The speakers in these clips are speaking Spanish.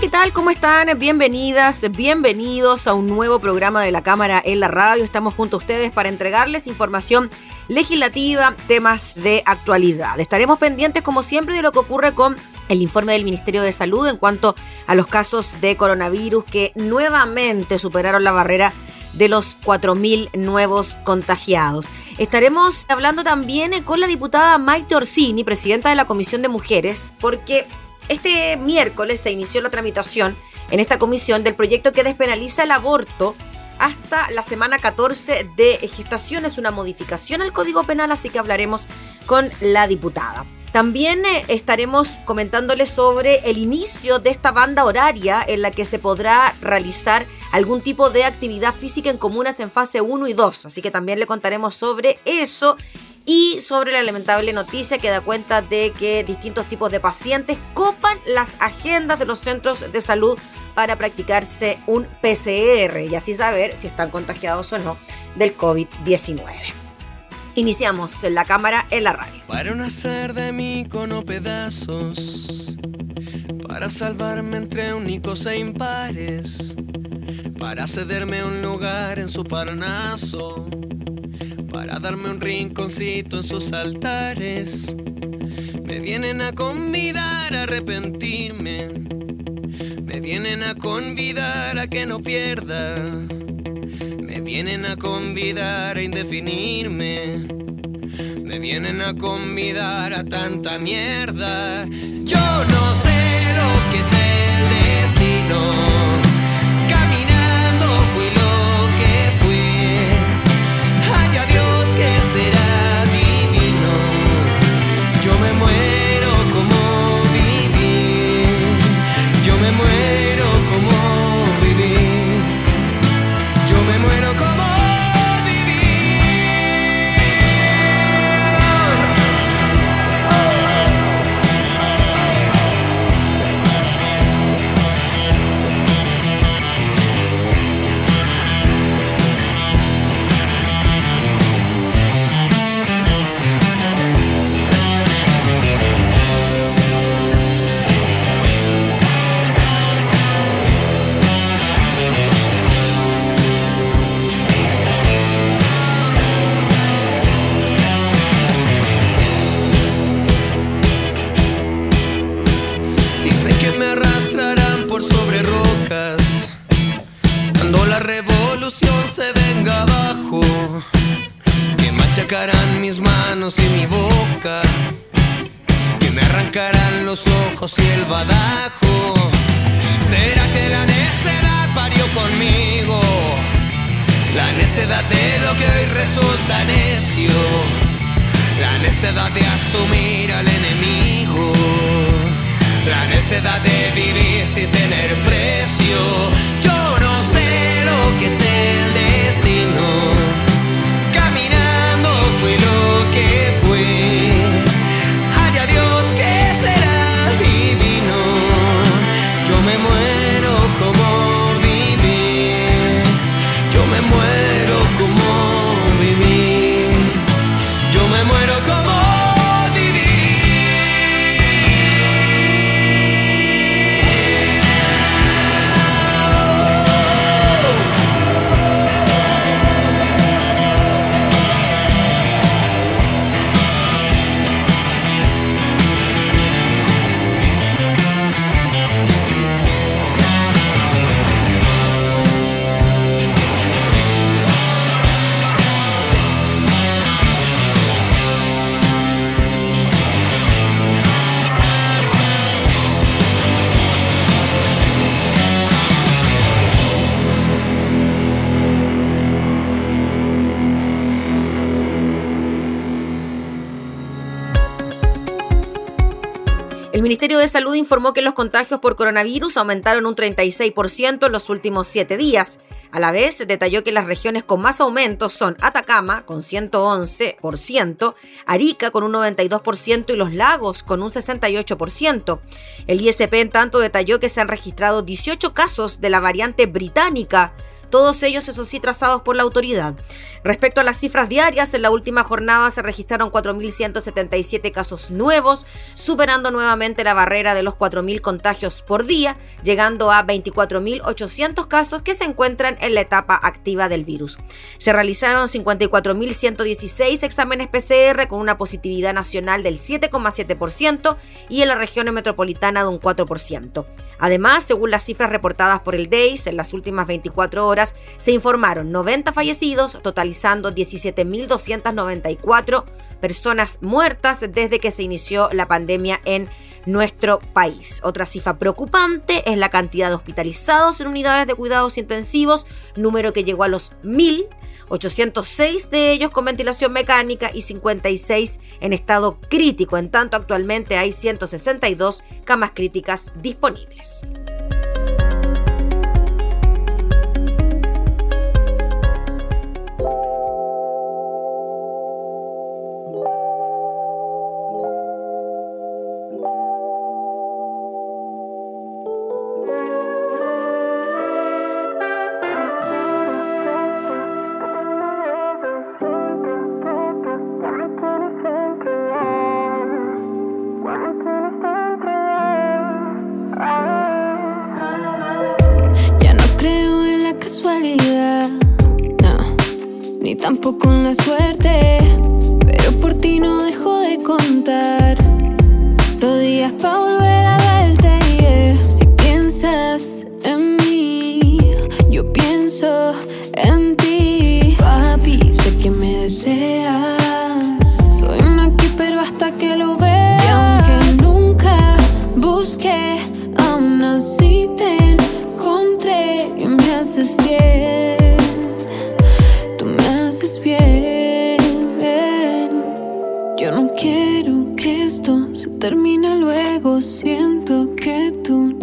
¿Qué tal? ¿Cómo están? Bienvenidas, bienvenidos a un nuevo programa de la Cámara en la Radio. Estamos junto a ustedes para entregarles información legislativa, temas de actualidad. Estaremos pendientes, como siempre, de lo que ocurre con el informe del Ministerio de Salud en cuanto a los casos de coronavirus que nuevamente superaron la barrera de los 4.000 nuevos contagiados. Estaremos hablando también con la diputada Maite Orsini, presidenta de la Comisión de Mujeres, porque este miércoles se inició la tramitación en esta comisión del proyecto que despenaliza el aborto hasta la semana 14 de gestación. Es una modificación al Código Penal, así que hablaremos con la diputada. También eh, estaremos comentándoles sobre el inicio de esta banda horaria en la que se podrá realizar algún tipo de actividad física en comunas en fase 1 y 2. Así que también le contaremos sobre eso y sobre la lamentable noticia que da cuenta de que distintos tipos de pacientes copan las agendas de los centros de salud para practicarse un PCR y así saber si están contagiados o no del COVID-19. Iniciamos en la cámara en la radio. Para no hacer de mí con pedazos, para salvarme entre únicos e impares, para cederme un lugar en su parnaso para darme un rinconcito en sus altares. Me vienen a convidar a arrepentirme, me vienen a convidar a que no pierda, vienen a convidar a indefinirme, me vienen a convidar a tanta mierda. Yo no sé lo que es el destino. De Salud informó que los contagios por coronavirus aumentaron un 36% en los últimos siete días. A la vez, detalló que las regiones con más aumentos son Atacama, con 111%, Arica, con un 92% y los lagos, con un 68%. El ISP, en tanto, detalló que se han registrado 18 casos de la variante británica todos ellos, eso sí, trazados por la autoridad. Respecto a las cifras diarias, en la última jornada se registraron 4.177 casos nuevos, superando nuevamente la barrera de los 4.000 contagios por día, llegando a 24.800 casos que se encuentran en la etapa activa del virus. Se realizaron 54.116 exámenes PCR con una positividad nacional del 7,7% y en la región metropolitana de un 4%. Además, según las cifras reportadas por el DEIS en las últimas 24 horas, se informaron 90 fallecidos, totalizando 17.294 personas muertas desde que se inició la pandemia en nuestro país. Otra cifra preocupante es la cantidad de hospitalizados en unidades de cuidados intensivos, número que llegó a los 1.000. 806 de ellos con ventilación mecánica y 56 en estado crítico. En tanto, actualmente hay 162 camas críticas disponibles.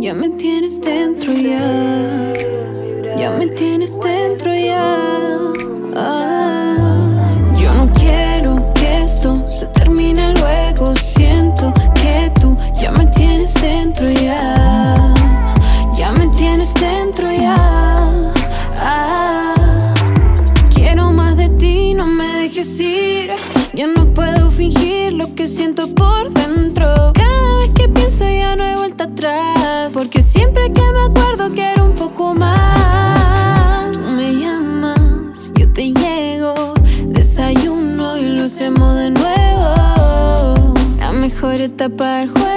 Ya me tienes dentro ya. Ya me tienes dentro. La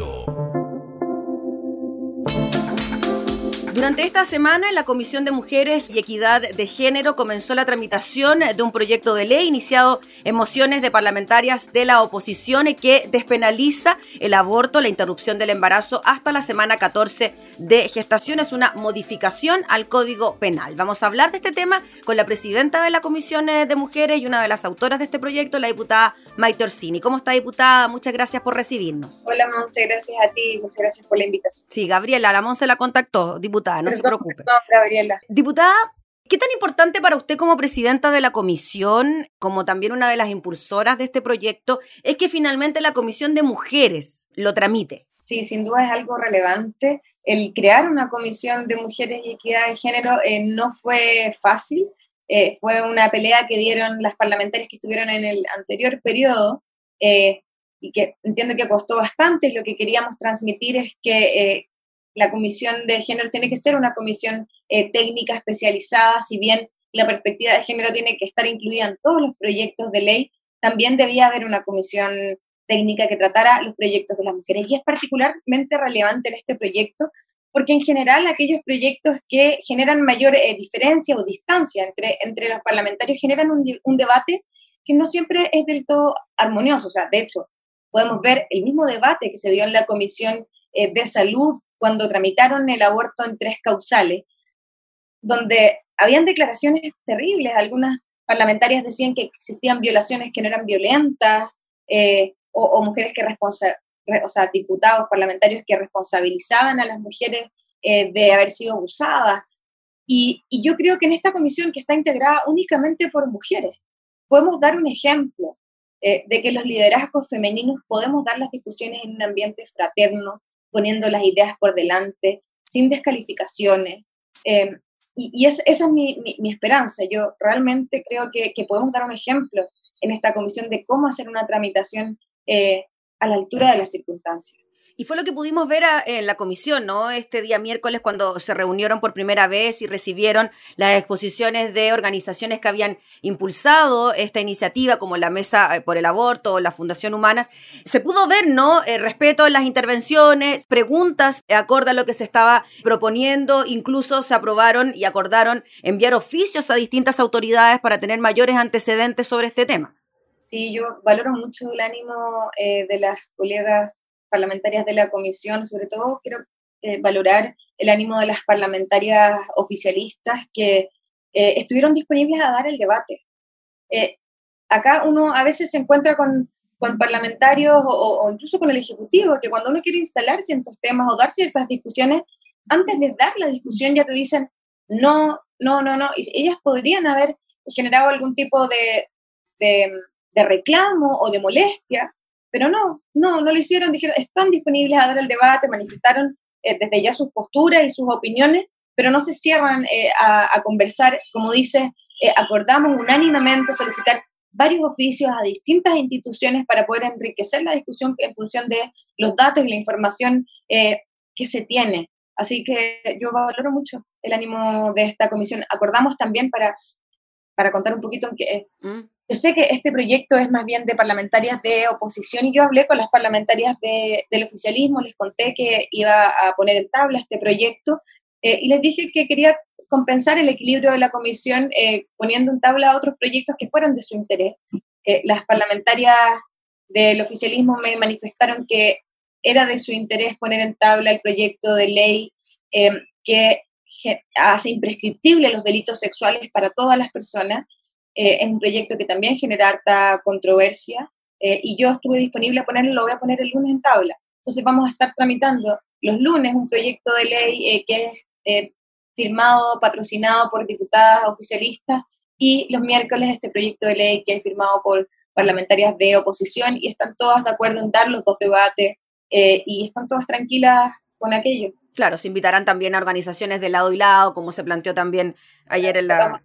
Esta semana, la Comisión de Mujeres y Equidad de Género comenzó la tramitación de un proyecto de ley iniciado en mociones de parlamentarias de la oposición que despenaliza el aborto, la interrupción del embarazo hasta la semana 14 de gestación. Es una modificación al Código Penal. Vamos a hablar de este tema con la presidenta de la Comisión de Mujeres y una de las autoras de este proyecto, la diputada Maite Orsini. ¿Cómo está, diputada? Muchas gracias por recibirnos. Hola, Monse. Gracias a ti. Muchas gracias por la invitación. Sí, Gabriela, la Monse la contactó, diputada no se preocupe. Gabriela. Diputada, ¿qué tan importante para usted como presidenta de la comisión, como también una de las impulsoras de este proyecto, es que finalmente la comisión de mujeres lo tramite? Sí, sin duda es algo relevante. El crear una comisión de mujeres y equidad de género eh, no fue fácil. Eh, fue una pelea que dieron las parlamentarias que estuvieron en el anterior periodo eh, y que entiendo que costó bastante. Lo que queríamos transmitir es que la comisión de género tiene que ser una comisión eh, técnica especializada, si bien la perspectiva de género tiene que estar incluida en todos los proyectos de ley, también debía haber una comisión técnica que tratara los proyectos de las mujeres. Y es particularmente relevante en este proyecto porque en general aquellos proyectos que generan mayor eh, diferencia o distancia entre, entre los parlamentarios generan un, un, debate que no siempre es del todo armonioso. O sea, de hecho, podemos ver el mismo debate que se dio en la Comisión eh, de Salud cuando tramitaron el aborto en tres causales, donde habían declaraciones terribles, algunas parlamentarias decían que existían violaciones que no eran violentas, eh, o, mujeres que o sea, diputados parlamentarios que responsabilizaban a las mujeres eh, de haber sido abusadas. Y, yo creo que en esta comisión que está integrada únicamente por mujeres, podemos dar un ejemplo eh, de que los liderazgos femeninos podemos dar las discusiones en un ambiente fraterno, poniendo las ideas por delante, sin descalificaciones. Eh, y, esa es mi, esperanza. Yo realmente creo que, podemos dar un ejemplo en esta comisión de cómo hacer una tramitación eh, a la altura de las circunstancias. Y fue lo que pudimos ver en la comisión, ¿no? Este día miércoles cuando se reunieron por primera vez y recibieron las exposiciones de organizaciones que habían impulsado esta iniciativa, como la Mesa eh, por el Aborto o la Fundación Humanas. Se pudo ver, ¿no? El respeto en las intervenciones, preguntas acorde a lo que se estaba proponiendo, incluso se aprobaron y acordaron enviar oficios a distintas autoridades para tener mayores antecedentes sobre este tema. Sí, yo valoro mucho el ánimo eh, de las colegas parlamentarias de la comisión, sobre todo quiero eh, valorar el ánimo de las parlamentarias oficialistas que eh, estuvieron disponibles a dar el debate. Eh, acá uno a veces se encuentra con, con parlamentarios o, o, incluso con el Ejecutivo, que cuando uno quiere instalar ciertos temas o dar ciertas discusiones, antes de dar la discusión ya te dicen, no, no, no, no, y ellas podrían haber generado algún tipo de, de, de reclamo o de molestia, pero no, no, no lo hicieron, dijeron, están disponibles a dar el debate, manifestaron eh, desde ya sus posturas y sus opiniones, pero no se cierran eh, a, conversar, como dice, eh, acordamos unánimemente solicitar varios oficios a distintas instituciones para poder enriquecer la discusión en función de los datos y la información que se tiene. Así que yo valoro mucho el ánimo de esta comisión. Acordamos también para, para contar un poquito en que mm. Yo sé que este proyecto es más bien de parlamentarias de oposición y yo hablé con las parlamentarias del oficialismo, les conté que iba a poner en tabla este proyecto eh, y les dije que quería compensar el equilibrio de la comisión eh, poniendo en tabla otros proyectos que fueran de su interés. Eh, las parlamentarias del oficialismo me manifestaron que era de su interés poner en tabla el proyecto de ley que hace imprescriptible los delitos sexuales para todas las personas eh, es un proyecto que también genera harta controversia eh, y yo estuve disponible a ponerlo, lo voy a poner el lunes en tabla. Entonces vamos a estar tramitando los lunes un proyecto de ley eh, que es firmado, patrocinado por diputadas oficialistas y los miércoles este proyecto de ley que es firmado por parlamentarias de oposición y están todas de acuerdo en dar los dos debates y están todas tranquilas con aquello. Claro, se invitarán también a organizaciones de lado y lado, como se planteó también ayer en la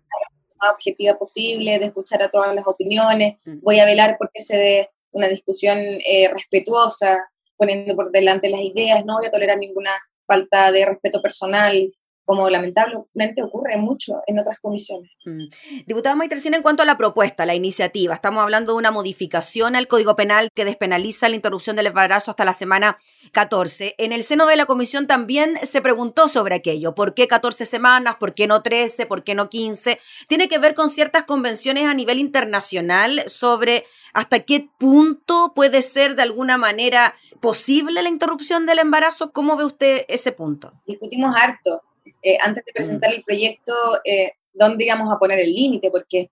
más objetiva posible, de escuchar a todas las opiniones. Mm. Voy a velar porque se dé una discusión eh, respetuosa, poniendo por delante las ideas. No voy a tolerar ninguna falta de respeto personal. Como lamentablemente ocurre mucho en otras comisiones. Mm. Diputada Maitercina, en cuanto a la propuesta, la iniciativa, estamos hablando de una modificación al Código Penal que despenaliza la interrupción del embarazo hasta la semana 14. En el seno de la comisión también se preguntó sobre aquello, ¿por qué 14 semanas? ¿Por qué no 13? ¿Por qué no 15? Tiene que ver con ciertas convenciones a nivel internacional sobre hasta qué punto puede ser de alguna manera posible la interrupción del embarazo. ¿Cómo ve usted ese punto? Discutimos harto eh, antes de presentar el proyecto, eh, dónde íbamos a poner el límite, porque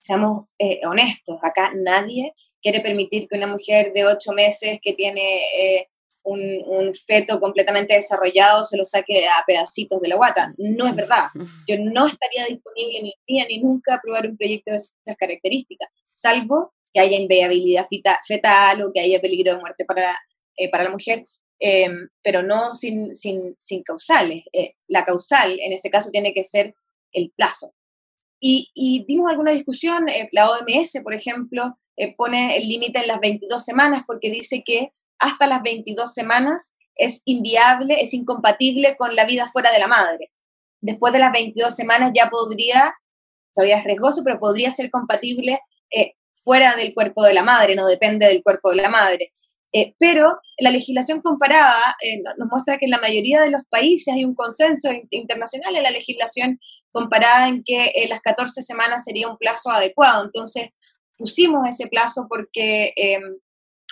seamos eh, honestos, acá nadie quiere permitir que una mujer de ocho meses que tiene eh, un, un, feto completamente desarrollado se lo saque a pedacitos de la guata. No es verdad. Yo no estaría disponible ni día ni nunca a aprobar un proyecto de esas características, salvo que haya inviabilidad fetal o que haya peligro de muerte para, para la mujer. Em, pero no sin, sin, sin causales. Eh, la causal en ese caso tiene que ser el plazo. Y, y dimos alguna discusión, eh, la OMS, por ejemplo, eh, pone el límite en las 22 semanas porque dice que hasta las 22 semanas es inviable, es incompatible con la vida fuera de la madre. Después de las 22 semanas ya podría, todavía es riesgoso, pero podría ser compatible fuera del cuerpo de la madre, no depende del cuerpo de la madre. Eh, pero la legislación comparada eh, nos muestra que en la mayoría de los países hay un consenso internacional en la legislación comparada en que eh, las 14 semanas sería un plazo adecuado. Entonces, pusimos ese plazo porque em,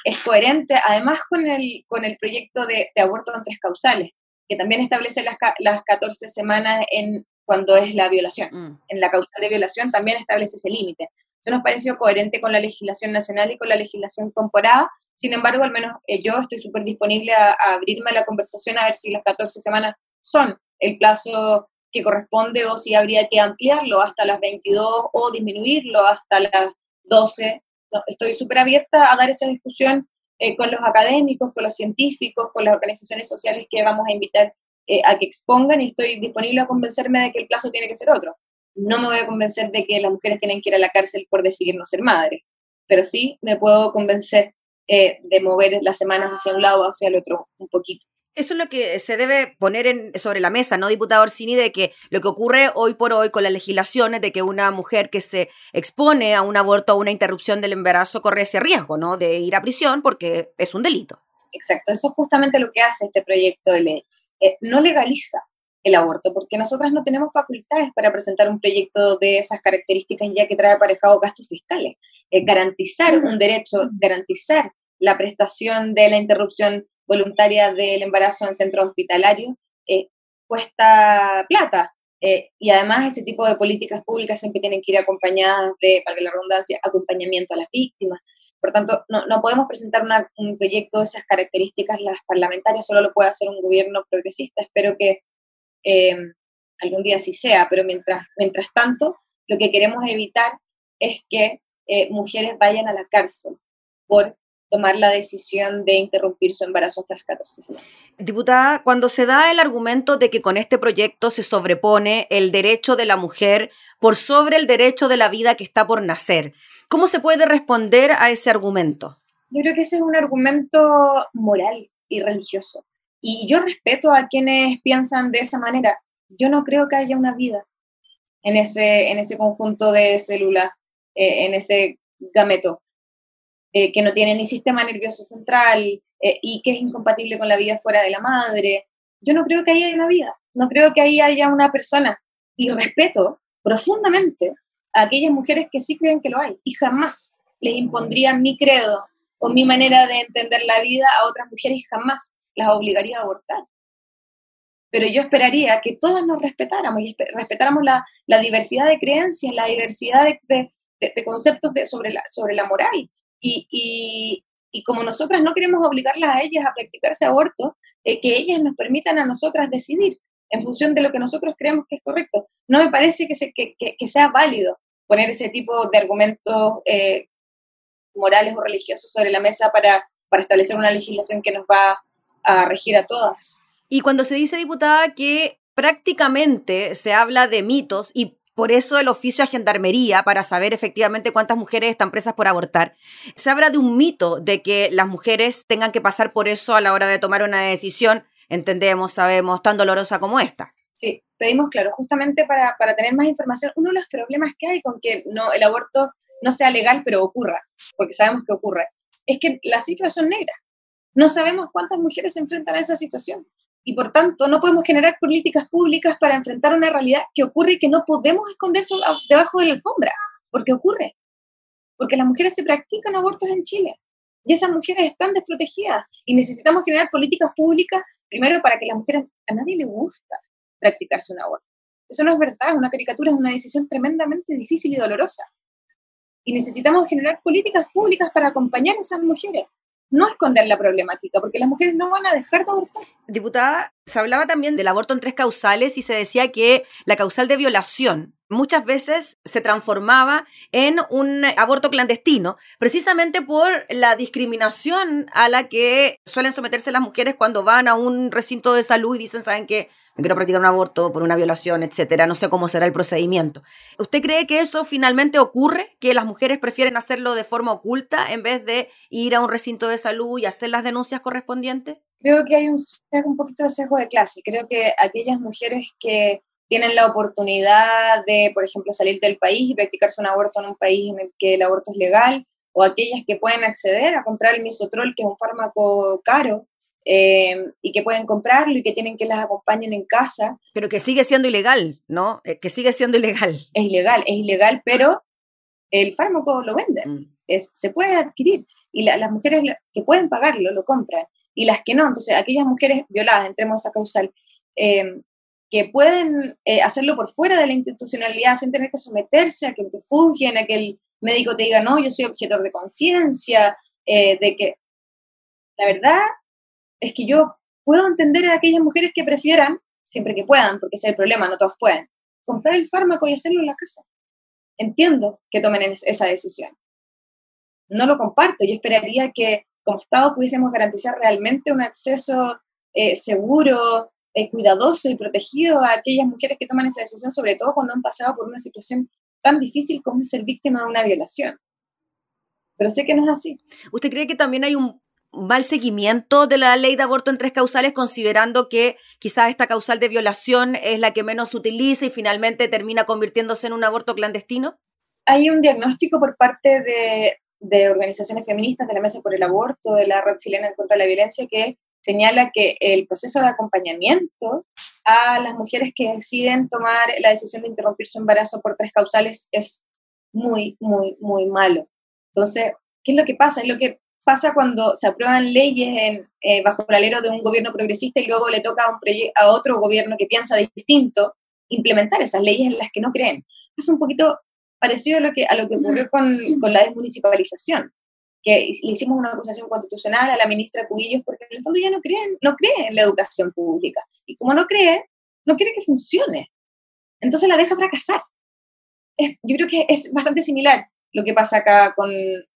es coherente además con el, con el proyecto de, aborto en tres causales, que también establece las, las 14 semanas en cuando es la violación. Mm. En la causal de violación también establece ese límite. Eso nos pareció coherente con la legislación nacional y con la legislación comparada sin embargo, al menos eh, yo estoy súper disponible a, abrirme a la conversación a ver si las 14 semanas son el plazo que corresponde o si habría que ampliarlo hasta las 22 o disminuirlo hasta las 12. estoy súper abierta a dar esa discusión eh, con los académicos, con los científicos, con las organizaciones sociales que vamos a invitar eh, a que expongan y estoy disponible a convencerme de que el plazo tiene que ser otro. No me voy a convencer de que las mujeres tienen que ir a la cárcel por decidir no ser madre, pero sí me puedo convencer eh, de mover las semanas hacia un lado o hacia el otro un poquito. Eso es lo que se debe poner en, sobre la mesa, ¿no, diputado Orsini? De que lo que ocurre hoy por hoy con las legislaciones de que una mujer que se expone a un aborto o una interrupción del embarazo corre ese riesgo, ¿no? De ir a prisión porque es un delito. Exacto, eso es justamente lo que hace este proyecto de ley. Eh, no legaliza el aborto, porque nosotras no tenemos facultades para presentar un proyecto de esas características ya que trae aparejado gastos fiscales. Eh, garantizar un derecho, garantizar la prestación de la interrupción voluntaria del embarazo en centros hospitalarios eh, cuesta plata. Eh, y además ese tipo de políticas públicas siempre tienen que ir acompañadas de, para la redundancia, acompañamiento a las víctimas. Por tanto, no, no podemos presentar un proyecto de esas características las parlamentarias, solo lo puede hacer un gobierno progresista. Espero que Em, algún día sí sea, pero mientras, mientras tanto, lo que queremos evitar es que eh, mujeres vayan a la cárcel por tomar la decisión de interrumpir su embarazo las 14 semanas. Diputada, cuando se da el argumento de que con este proyecto se sobrepone el derecho de la mujer por sobre el derecho de la vida que está por nacer, ¿cómo se puede responder a ese argumento? Yo creo que ese es un argumento moral y religioso. Y yo respeto a quienes piensan de esa manera. Yo no creo que haya una vida en ese, en ese conjunto de células, eh, en ese gameto, eh, que no tiene ni sistema nervioso central eh, y que es incompatible con la vida fuera de la madre. Yo no creo que ahí haya una vida, no creo que ahí haya una persona. Y respeto profundamente a aquellas mujeres que sí creen que lo hay y jamás les impondría mi credo o mi manera de entender la vida a otras mujeres jamás las obligaría a abortar. Pero yo esperaría que todas nos respetáramos y respetáramos la, la diversidad de creencias, la diversidad de, de, conceptos de, sobre, la, sobre la moral. Y, y, como nosotras no queremos obligarlas a ellas a practicarse aborto, eh, que ellas nos permitan a nosotras decidir en función de lo que nosotros creemos que es correcto. No me parece que, se, que, sea válido poner ese tipo de argumentos eh, morales o religiosos sobre la mesa para, para establecer una legislación que nos va a regir a todas. Y cuando se dice, diputada, que prácticamente se habla de mitos y por eso el oficio de gendarmería, para saber efectivamente cuántas mujeres están presas por abortar, se habla de un mito de que las mujeres tengan que pasar por eso a la hora de tomar una decisión, entendemos, sabemos, tan dolorosa como esta. Sí, pedimos, claro, justamente para, para, tener más información, uno de los problemas que hay con que no, el aborto no sea legal, pero ocurra, porque sabemos que ocurre, es que las cifras son negras. No sabemos cuántas mujeres se enfrentan a esa situación. Y por tanto, no podemos generar políticas públicas para enfrentar una realidad que ocurre y que no podemos esconder debajo de la alfombra, porque ocurre. Porque las mujeres se practican abortos en Chile y esas mujeres están desprotegidas y necesitamos generar políticas públicas, primero para que las mujeres, a nadie le gusta practicarse un aborto. Eso no es verdad, una caricatura es una decisión tremendamente difícil y dolorosa. Y necesitamos generar políticas públicas para acompañar a esas mujeres, no esconder la problemática, porque las mujeres no van a dejar de abortar. Diputada, se hablaba también del aborto en tres causales y se decía que la causal de violación muchas veces se transformaba en un aborto clandestino, precisamente por la discriminación a la que suelen someterse las mujeres cuando van a un recinto de salud y dicen, ¿saben qué? Me quiero practicar un aborto por una violación, etcétera. No sé cómo será el procedimiento. ¿Usted cree que eso finalmente ocurre? ¿Que las mujeres prefieren hacerlo de forma oculta en vez de ir a un recinto de salud y hacer las denuncias correspondientes? Creo que hay un, un poquito de sesgo de clase. Creo que aquellas mujeres que tienen la oportunidad de, por ejemplo, salir del país y practicarse un aborto en un país en el que el aborto es legal, o aquellas que pueden acceder a comprar el misotrol, que es un fármaco caro, eh, y que pueden comprarlo y que tienen que las acompañen en casa. Pero que sigue siendo ilegal, ¿no? Eh, que sigue siendo ilegal. Es ilegal, es ilegal, pero el fármaco lo venden, mm. es, se puede adquirir y las mujeres que pueden pagarlo lo compran y las que no, entonces aquellas mujeres violadas, entremos a esa causal, eh, que pueden eh, hacerlo por fuera de la institucionalidad sin tener que someterse a que te juzguen, a que el médico te diga, no, yo soy objetor de conciencia, eh, de que la verdad es que yo puedo entender a aquellas mujeres que prefieran, siempre que puedan, porque ese es el problema, no todos pueden, comprar el fármaco y hacerlo en la casa. Entiendo que tomen esa decisión. No lo comparto, yo esperaría que como Estado pudiésemos garantizar realmente un acceso eh, seguro, eh, cuidadoso y protegido a aquellas mujeres que toman esa decisión, sobre todo cuando han pasado por una situación tan difícil como es ser víctima de una violación. Pero sé que no es así. ¿Usted cree que también hay un mal seguimiento de la ley de aborto en tres causales, considerando que quizás esta causal de violación es la que menos se utiliza y finalmente termina convirtiéndose en un aborto clandestino? Hay un diagnóstico por parte de, de organizaciones feministas, de la Mesa por el Aborto, de la Red Chilena contra la Violencia, que señala que el proceso de acompañamiento a las mujeres que deciden tomar la decisión de interrumpir su embarazo por tres causales es muy, muy, muy malo. Entonces, ¿qué es lo que pasa? Es lo que pasa cuando se aprueban leyes eh, bajo el alero de un gobierno progresista y luego le toca a, a otro gobierno que piensa distinto implementar esas leyes en las que no creen. Es un poquito parecido a lo que, a lo que ocurrió con, con la desmunicipalización que le hicimos una acusación constitucional a la ministra Cubillos porque en el fondo ya no creen, no cree en la educación pública. Y como no cree, no quiere que funcione. Entonces la deja fracasar. yo creo que es bastante similar lo que pasa acá con,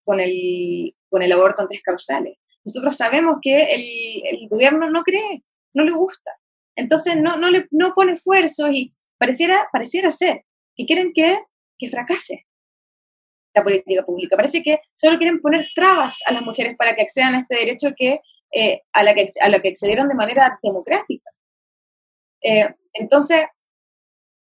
con, el, con el aborto en tres causales. Nosotros sabemos que el, el gobierno no cree, no le gusta. Entonces no, no, le, no pone esfuerzos y pareciera, pareciera ser que quieren que, que fracase la política pública. Parece que solo quieren poner trabas a las mujeres para que accedan a este derecho que, eh, a, la que, a lo que accedieron de manera democrática. Eh, entonces,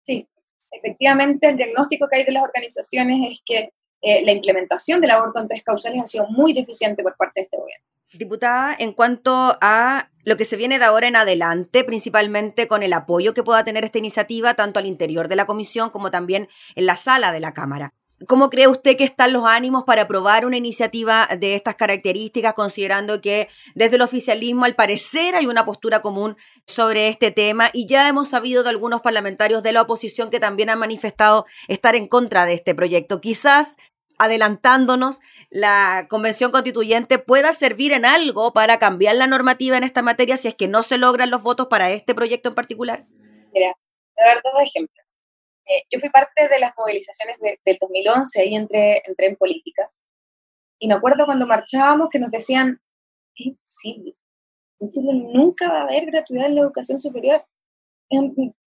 sí, efectivamente el diagnóstico que hay de las organizaciones es que eh, la implementación del aborto en tres causales ha sido muy deficiente por parte de este gobierno. Diputada, en cuanto a lo que se viene de ahora en adelante, principalmente con el apoyo que pueda tener esta iniciativa, tanto al interior de la comisión como también en la sala de la Cámara. ¿Cómo cree usted que están los ánimos para aprobar una iniciativa de estas características, considerando que desde el oficialismo al parecer hay una postura común sobre este tema y ya hemos sabido de algunos parlamentarios de la oposición que también han manifestado estar en contra de este proyecto? Quizás adelantándonos, la convención constituyente pueda servir en algo para cambiar la normativa en esta materia si es que no se logran los votos para este proyecto en particular? Mira, voy a dar dos ejemplos. Eh, yo fui parte de las movilizaciones del 2011 y entré, entré en política. Y me acuerdo cuando marchábamos que nos decían, es imposible, en Chile nunca va a haber gratuidad en la educación superior.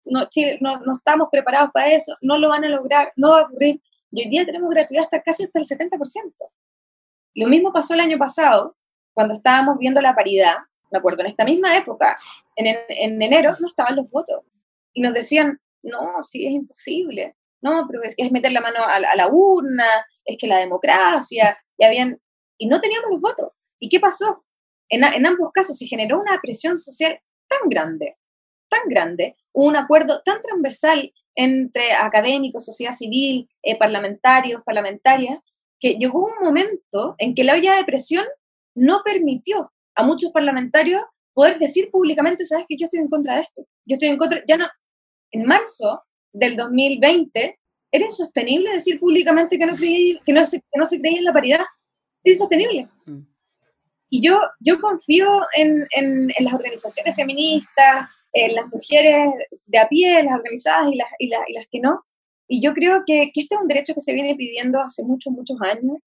No, Chile, no, no estamos preparados para eso, no lo van a lograr, no va a ocurrir. Y hoy día tenemos gratuidad hasta casi hasta el 70%. Lo mismo pasó el año pasado, cuando estábamos viendo la paridad, me acuerdo, en esta misma época, en, en enero no estaban los votos y nos decían, no, sí, es imposible, no, pero es, es meter la mano a, la urna, es que la democracia, y habían, y no teníamos los votos. ¿Y qué pasó? En, en ambos casos se generó una presión social tan grande, tan grande, un acuerdo tan transversal entre académicos, sociedad civil, eh, parlamentarios, parlamentarias, que llegó un momento en que la olla de presión no permitió a muchos parlamentarios poder decir públicamente, sabes que yo estoy en contra de esto, yo estoy en contra, ya no, en marzo del 2020 era insostenible decir públicamente que no, creí, que no, se, que no se creía en la paridad, era insostenible. Mm. Y yo, yo confío en, en, en las organizaciones feministas, en las mujeres de a pie, las organizadas y las, y las, y las que no. Y yo creo que, que, este es un derecho que se viene pidiendo hace muchos, muchos años.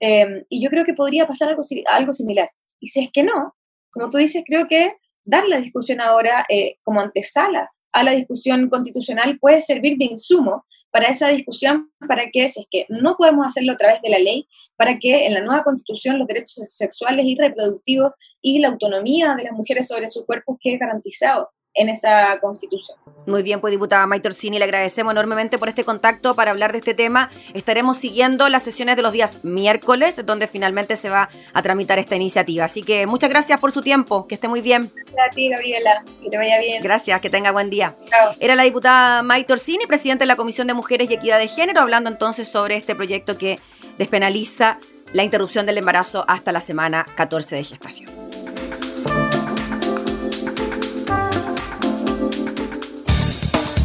Eh, y yo creo que podría pasar algo, algo similar. Y si es que no, como tú dices, creo que dar la discusión ahora eh, como antesala a la discusión constitucional puede servir de insumo para esa discusión, para que, si es que no podemos hacerlo a través de la ley, para que en la nueva constitución los derechos sexuales y reproductivos y la autonomía de las mujeres sobre su cuerpo quede garantizado en esa constitución. Muy bien, pues diputada May Orsini, le agradecemos enormemente por este contacto para hablar de este tema. Estaremos siguiendo las sesiones de los días miércoles, donde finalmente se va a tramitar esta iniciativa. Así que muchas gracias por su tiempo, que esté muy bien. Gracias a ti, Gabriela, que te vaya bien. Gracias, que tenga buen día. Chao. Era la diputada May Orsini, presidenta de la Comisión de Mujeres y Equidad de Género, hablando entonces sobre este proyecto que despenaliza la interrupción del embarazo hasta la semana 14 de gestación.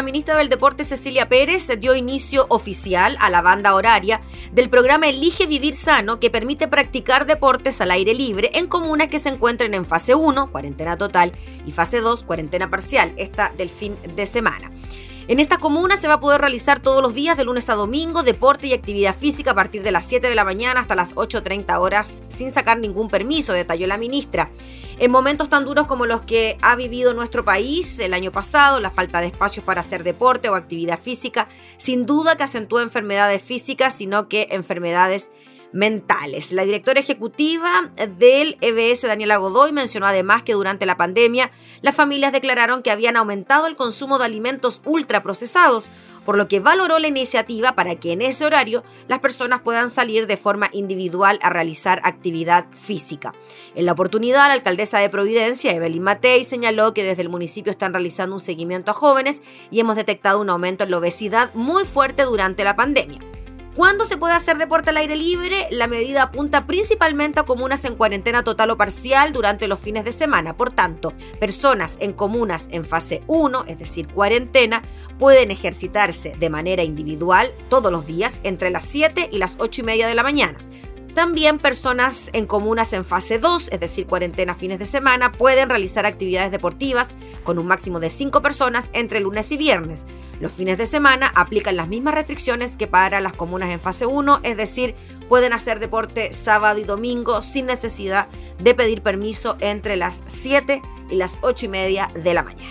La ministra del Deporte Cecilia Pérez dio inicio oficial a la banda horaria del programa Elige Vivir Sano, que permite practicar deportes al aire libre en comunas que se encuentren en fase 1, cuarentena total, y fase 2, cuarentena parcial, esta del fin de semana. En esta comuna se va a poder realizar todos los días de lunes a domingo deporte y actividad física a partir de las 7 de la mañana hasta las 8.30 horas sin sacar ningún permiso, detalló la ministra. En momentos tan duros como los que ha vivido nuestro país el año pasado, la falta de espacios para hacer deporte o actividad física, sin duda que acentúa enfermedades físicas, sino que enfermedades mentales. La directora ejecutiva del EBS, Daniela Godoy, mencionó además que durante la pandemia las familias declararon que habían aumentado el consumo de alimentos ultraprocesados, por lo que valoró la iniciativa para que en ese horario las personas puedan salir de forma individual a realizar actividad física. En la oportunidad, la alcaldesa de Providencia, Evelyn Matei, señaló que desde el municipio están realizando un seguimiento a jóvenes y hemos detectado un aumento en la obesidad muy fuerte durante la pandemia. ¿Cuándo se puede hacer deporte al aire libre? La medida apunta principalmente a comunas en cuarentena total o parcial durante los fines de semana. Por tanto, personas en comunas en fase 1, es decir, cuarentena, pueden ejercitarse de manera individual todos los días entre las 7 y las 8 y media de la mañana. También personas en comunas en fase 2, es decir, cuarentena fines de semana, pueden realizar actividades deportivas con un máximo de 5 personas entre lunes y viernes. Los fines de semana aplican las mismas restricciones que para las comunas en fase 1, es decir, pueden hacer deporte sábado y domingo sin necesidad de pedir permiso entre las 7 y las 8 y media de la mañana.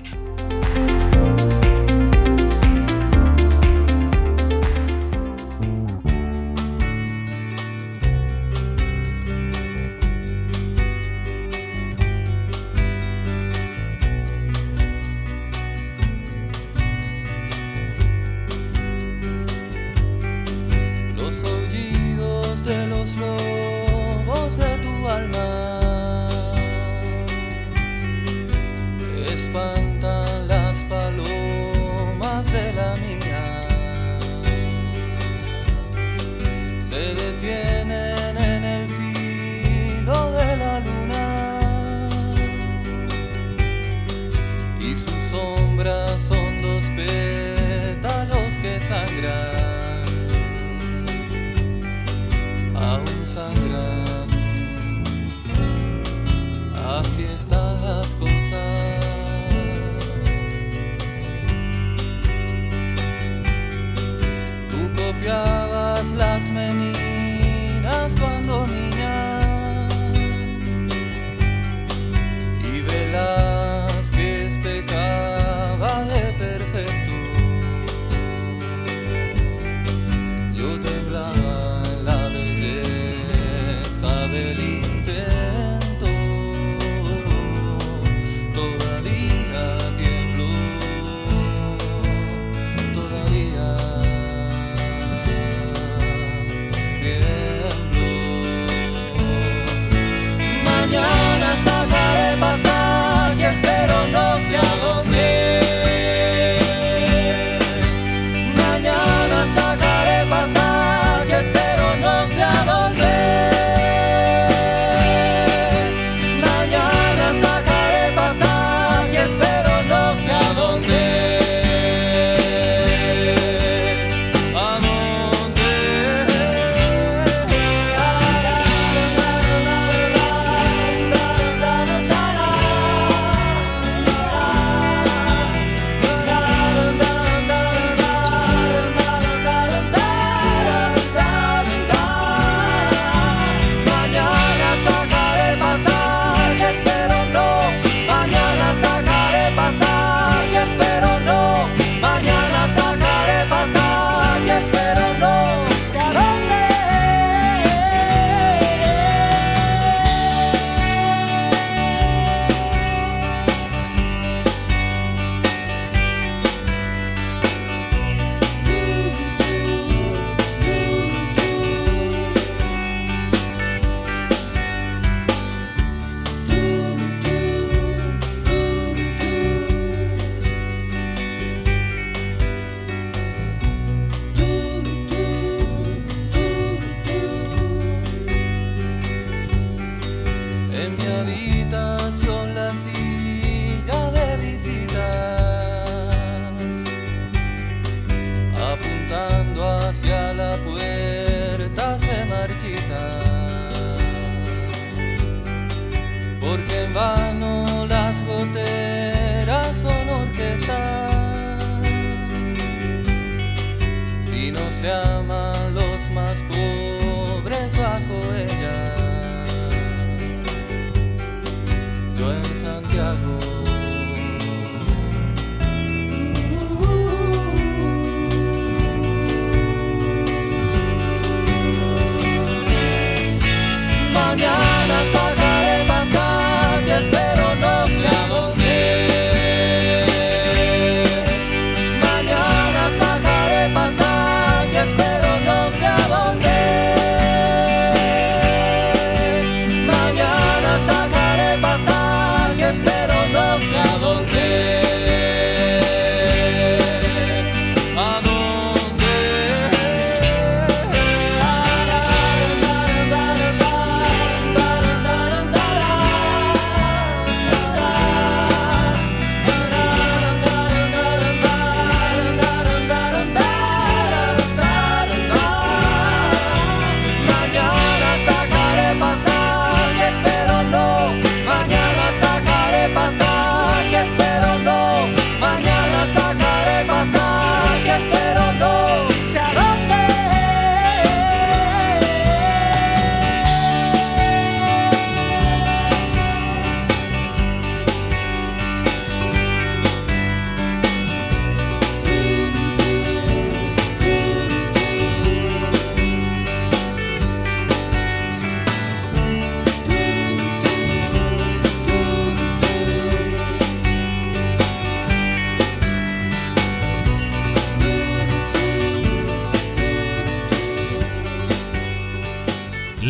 suddenly Deus é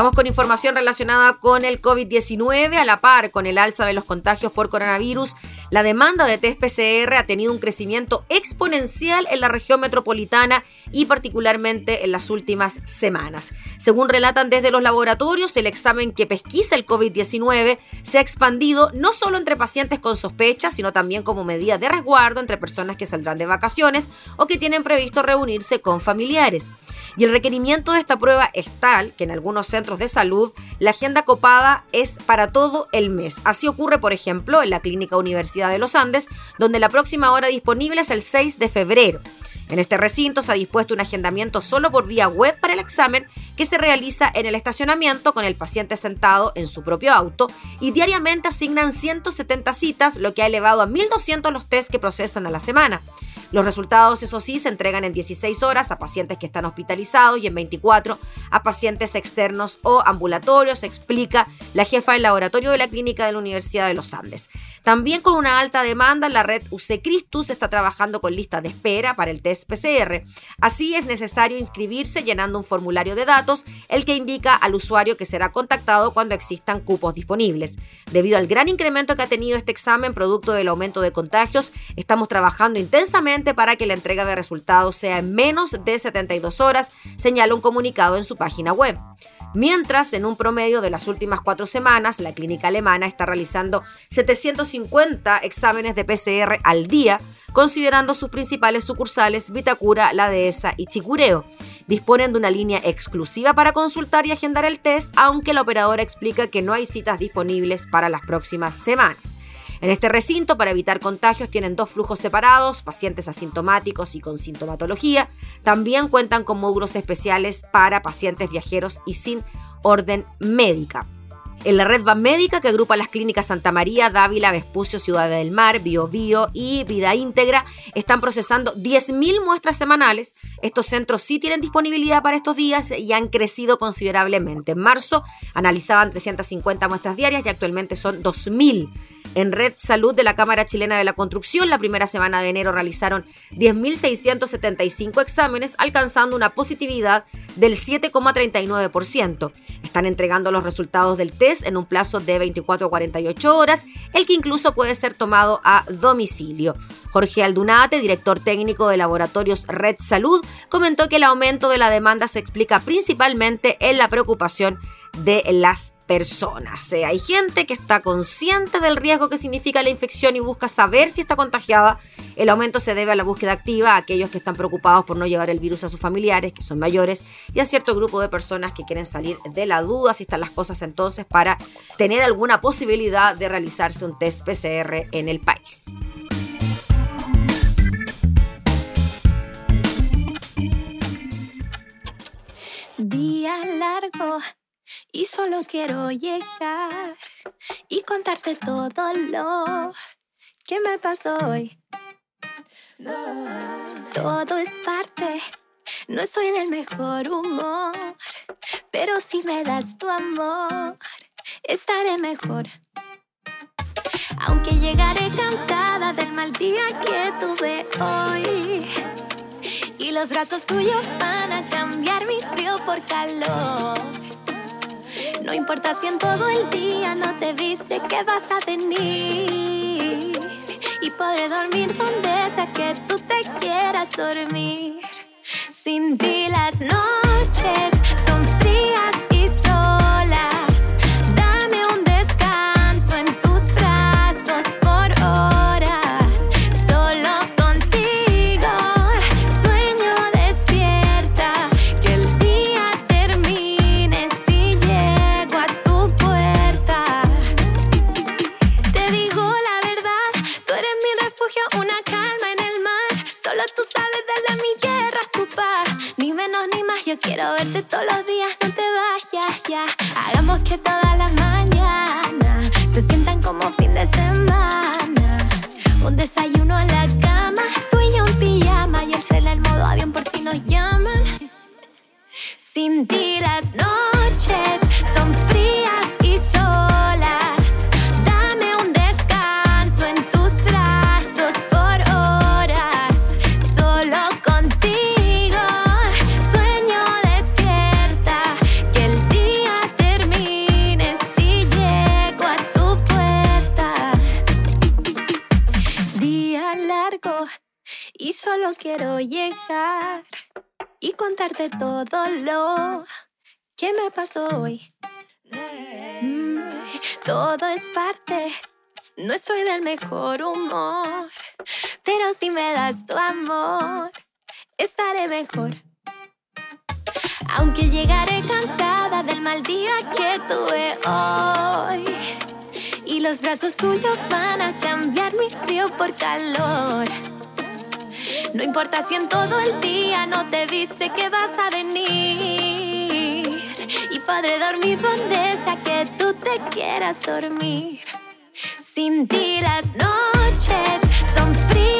Vamos con información relacionada con el COVID-19. A la par con el alza de los contagios por coronavirus, la demanda de test PCR ha tenido un crecimiento exponencial en la región metropolitana y particularmente en las últimas semanas. Según relatan desde los laboratorios, el examen que pesquisa el COVID-19 se ha expandido no solo entre pacientes con sospecha, sino también como medida de resguardo entre personas que saldrán de vacaciones o que tienen previsto reunirse con familiares. Y el requerimiento de esta prueba es tal que en algunos centros de salud la agenda copada es para todo el mes. Así ocurre, por ejemplo, en la Clínica Universidad de los Andes, donde la próxima hora disponible es el 6 de febrero. En este recinto se ha dispuesto un agendamiento solo por vía web para el examen que se realiza en el estacionamiento con el paciente sentado en su propio auto y diariamente asignan 170 citas, lo que ha elevado a 1.200 los test que procesan a la semana. Los resultados, eso sí, se entregan en 16 horas a pacientes que están hospitalizados y en 24 a pacientes externos o ambulatorios, explica la jefa del laboratorio de la clínica de la Universidad de los Andes. También con una alta demanda, la red UC Cristus está trabajando con listas de espera para el test PCR. Así es necesario inscribirse llenando un formulario de datos, el que indica al usuario que será contactado cuando existan cupos disponibles. Debido al gran incremento que ha tenido este examen producto del aumento de contagios, estamos trabajando intensamente para que la entrega de resultados sea en menos de 72 horas, señala un comunicado en su página web. Mientras, en un promedio de las últimas cuatro semanas, la clínica alemana está realizando 750 exámenes de PCR al día, considerando sus principales sucursales Vitacura, La Dehesa y Chicureo. Disponen de una línea exclusiva para consultar y agendar el test, aunque la operadora explica que no hay citas disponibles para las próximas semanas. En este recinto, para evitar contagios, tienen dos flujos separados, pacientes asintomáticos y con sintomatología. También cuentan con módulos especiales para pacientes viajeros y sin orden médica. En la red Van Médica, que agrupa las clínicas Santa María, Dávila, Vespucio, Ciudad del Mar, Bio Bio y Vida Íntegra, están procesando 10.000 muestras semanales. Estos centros sí tienen disponibilidad para estos días y han crecido considerablemente. En marzo analizaban 350 muestras diarias y actualmente son 2.000. En Red Salud de la Cámara Chilena de la Construcción, la primera semana de enero realizaron 10.675 exámenes, alcanzando una positividad del 7,39%. Están entregando los resultados del test en un plazo de 24 a 48 horas, el que incluso puede ser tomado a domicilio. Jorge Aldunate, director técnico de laboratorios Red Salud, comentó que el aumento de la demanda se explica principalmente en la preocupación de las personas. hay gente que está consciente del riesgo que significa la infección y busca saber si está contagiada. El aumento se debe a la búsqueda activa a aquellos que están preocupados por no llevar el virus a sus familiares, que son mayores, y a cierto grupo de personas que quieren salir de la duda si están las cosas entonces para tener alguna posibilidad de realizarse un test PCR en el país. Día largo y solo quiero llegar y contarte todo lo que me pasó hoy. Todo es parte, no soy del mejor humor, pero si me das tu amor, estaré mejor. Aunque llegaré cansada del mal día que tuve hoy. Y los brazos tuyos van a cambiar mi frío por calor. No importa si en todo el día no te dice que vas a venir. Y podré dormir donde sea que tú te quieras dormir. Sin ti las noches quiero verte todos los días, no te vayas ya. Hagamos que todas las mañanas se sientan como fin de semana. Un desayuno en la cama, tú y yo en pijama y el el modo avión por si nos llaman. Sin ti las contarte todo lo que me pasó hoy. Mm, todo es parte, no soy del mejor humor, pero si me das tu amor, estaré mejor. Aunque llegaré cansada del mal día que tuve hoy. Y los brazos tuyos van a cambiar mi frío por calor. No importa si en todo el día no te dice que vas a venir. Y podré dormir donde sea que tú te quieras dormir. Sin ti las noches son frías